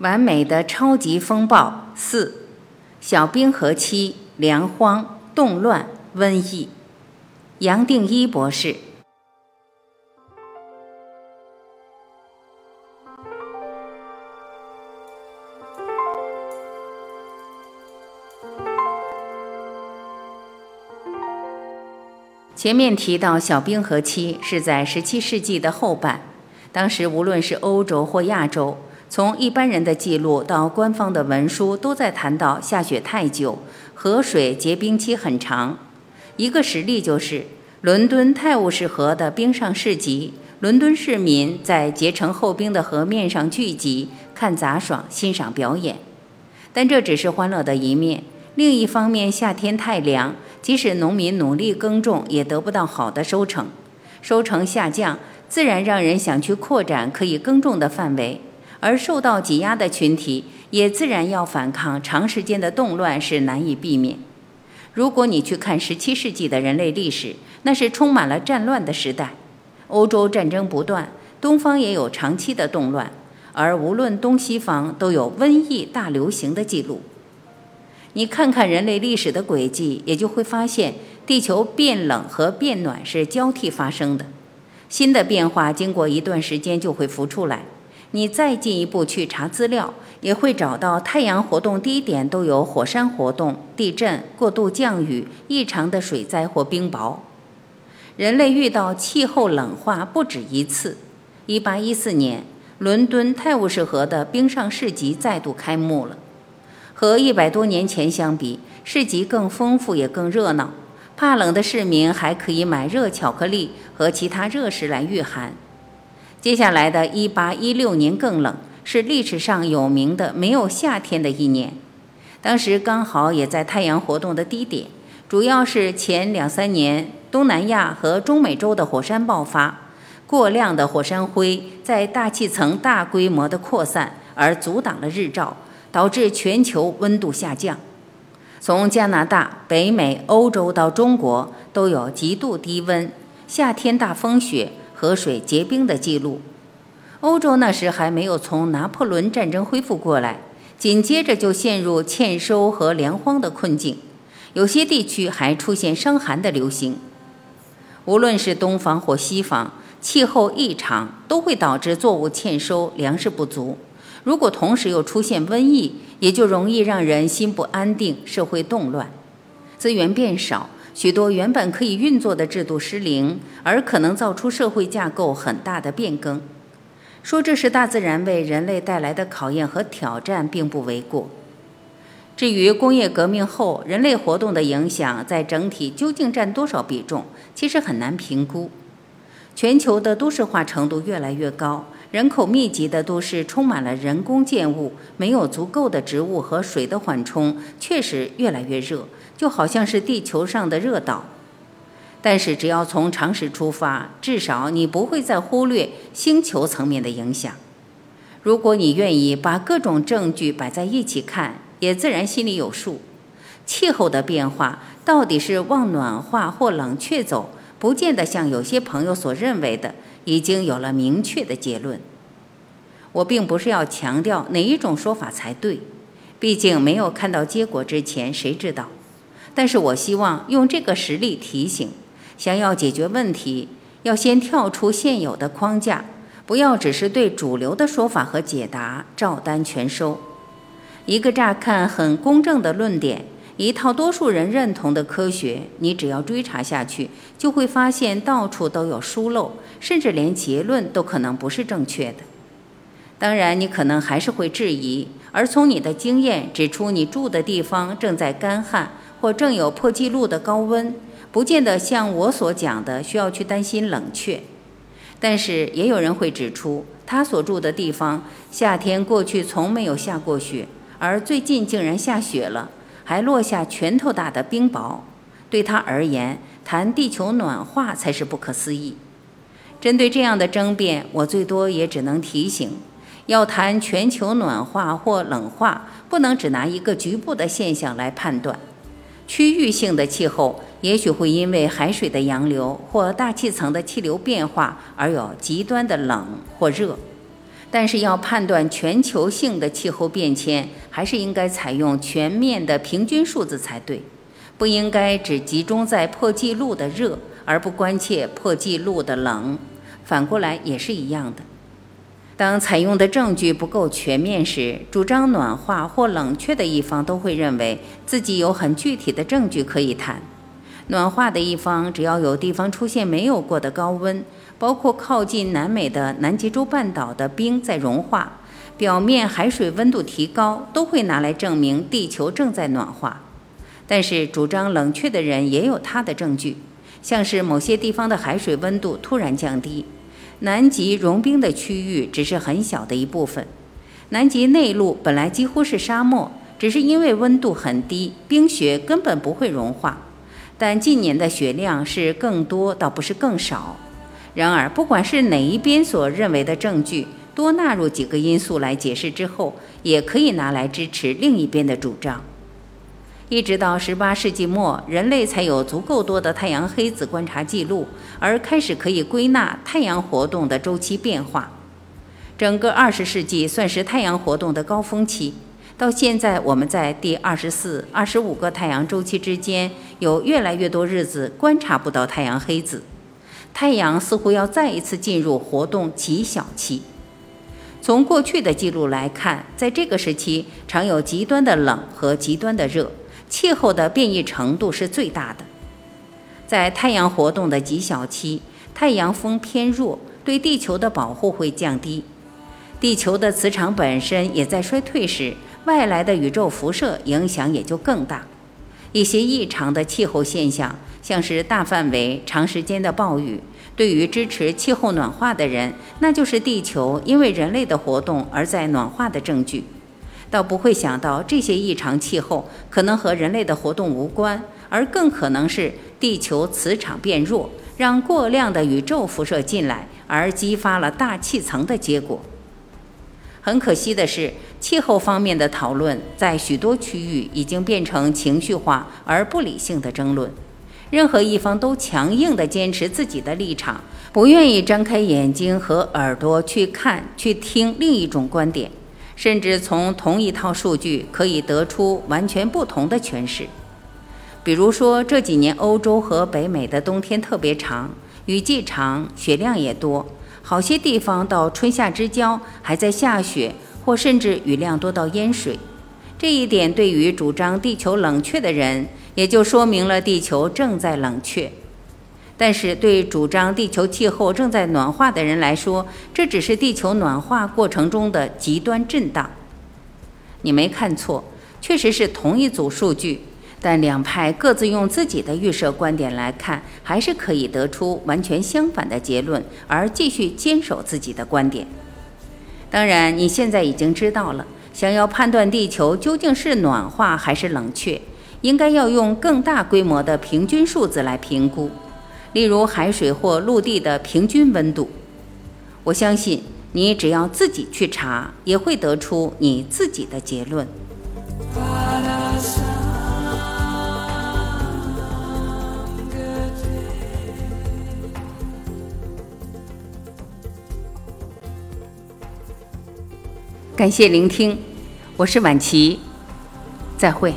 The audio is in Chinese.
完美的超级风暴四，小冰河期粮荒、动乱、瘟疫。杨定一博士。前面提到，小冰河期是在十七世纪的后半，当时无论是欧洲或亚洲。从一般人的记录到官方的文书，都在谈到下雪太久，河水结冰期很长。一个实例就是伦敦泰晤士河的冰上市集，伦敦市民在结成厚冰的河面上聚集，看杂耍、欣赏表演。但这只是欢乐的一面。另一方面，夏天太凉，即使农民努力耕种，也得不到好的收成，收成下降，自然让人想去扩展可以耕种的范围。而受到挤压的群体也自然要反抗，长时间的动乱是难以避免。如果你去看17世纪的人类历史，那是充满了战乱的时代。欧洲战争不断，东方也有长期的动乱，而无论东西方都有瘟疫大流行的记录。你看看人类历史的轨迹，也就会发现，地球变冷和变暖是交替发生的。新的变化经过一段时间就会浮出来。你再进一步去查资料，也会找到太阳活动低点都有火山活动、地震、过度降雨、异常的水灾或冰雹。人类遇到气候冷化不止一次。1814年，伦敦泰晤士河的冰上市集再度开幕了。和一百多年前相比，市集更丰富也更热闹。怕冷的市民还可以买热巧克力和其他热食来御寒。接下来的一八一六年更冷，是历史上有名的没有夏天的一年。当时刚好也在太阳活动的低点，主要是前两三年东南亚和中美洲的火山爆发，过量的火山灰在大气层大规模的扩散，而阻挡了日照，导致全球温度下降。从加拿大、北美、欧洲到中国，都有极度低温、夏天大风雪。河水结冰的记录，欧洲那时还没有从拿破仑战争恢复过来，紧接着就陷入欠收和粮荒的困境，有些地区还出现伤寒的流行。无论是东方或西方，气候异常都会导致作物欠收、粮食不足。如果同时又出现瘟疫，也就容易让人心不安定，社会动乱，资源变少。许多原本可以运作的制度失灵，而可能造出社会架构很大的变更。说这是大自然为人类带来的考验和挑战，并不为过。至于工业革命后人类活动的影响在整体究竟占多少比重，其实很难评估。全球的都市化程度越来越高，人口密集的都市充满了人工建物，没有足够的植物和水的缓冲，确实越来越热。就好像是地球上的热岛，但是只要从常识出发，至少你不会再忽略星球层面的影响。如果你愿意把各种证据摆在一起看，也自然心里有数。气候的变化到底是往暖化或冷却走，不见得像有些朋友所认为的已经有了明确的结论。我并不是要强调哪一种说法才对，毕竟没有看到结果之前，谁知道？但是我希望用这个实例提醒：想要解决问题，要先跳出现有的框架，不要只是对主流的说法和解答照单全收。一个乍看很公正的论点，一套多数人认同的科学，你只要追查下去，就会发现到处都有疏漏，甚至连结论都可能不是正确的。当然，你可能还是会质疑，而从你的经验指出，你住的地方正在干旱。或正有破纪录的高温，不见得像我所讲的需要去担心冷却。但是也有人会指出，他所住的地方夏天过去从没有下过雪，而最近竟然下雪了，还落下拳头大的冰雹。对他而言，谈地球暖化才是不可思议。针对这样的争辩，我最多也只能提醒：要谈全球暖化或冷化，不能只拿一个局部的现象来判断。区域性的气候也许会因为海水的洋流或大气层的气流变化而有极端的冷或热，但是要判断全球性的气候变迁，还是应该采用全面的平均数字才对，不应该只集中在破纪录的热，而不关切破纪录的冷。反过来也是一样的。当采用的证据不够全面时，主张暖化或冷却的一方都会认为自己有很具体的证据可以谈。暖化的一方只要有地方出现没有过的高温。包括靠近南美的南极洲半岛的冰在融化，表面海水温度提高，都会拿来证明地球正在暖化。但是主张冷却的人也有他的证据，像是某些地方的海水温度突然降低，南极融冰的区域只是很小的一部分。南极内陆本来几乎是沙漠，只是因为温度很低，冰雪根本不会融化。但近年的雪量是更多，倒不是更少。然而，不管是哪一边所认为的证据，多纳入几个因素来解释之后，也可以拿来支持另一边的主张。一直到18世纪末，人类才有足够多的太阳黑子观察记录，而开始可以归纳太阳活动的周期变化。整个20世纪算是太阳活动的高峰期。到现在，我们在第二十四、二十五个太阳周期之间，有越来越多日子观察不到太阳黑子。太阳似乎要再一次进入活动极小期。从过去的记录来看，在这个时期常有极端的冷和极端的热，气候的变异程度是最大的。在太阳活动的极小期，太阳风偏弱，对地球的保护会降低。地球的磁场本身也在衰退时，外来的宇宙辐射影响也就更大。一些异常的气候现象。像是大范围、长时间的暴雨，对于支持气候暖化的人，那就是地球因为人类的活动而在暖化的证据。倒不会想到这些异常气候可能和人类的活动无关，而更可能是地球磁场变弱，让过量的宇宙辐射进来，而激发了大气层的结果。很可惜的是，气候方面的讨论在许多区域已经变成情绪化而不理性的争论。任何一方都强硬地坚持自己的立场，不愿意张开眼睛和耳朵去看、去听另一种观点，甚至从同一套数据可以得出完全不同的诠释。比如说，这几年欧洲和北美的冬天特别长，雨季长，雪量也多，好些地方到春夏之交还在下雪，或甚至雨量多到淹水。这一点对于主张地球冷却的人。也就说明了地球正在冷却，但是对主张地球气候正在暖化的人来说，这只是地球暖化过程中的极端震荡。你没看错，确实是同一组数据，但两派各自用自己的预设观点来看，还是可以得出完全相反的结论，而继续坚守自己的观点。当然，你现在已经知道了，想要判断地球究竟是暖化还是冷却。应该要用更大规模的平均数字来评估，例如海水或陆地的平均温度。我相信你只要自己去查，也会得出你自己的结论。感谢聆听，我是晚琪，再会。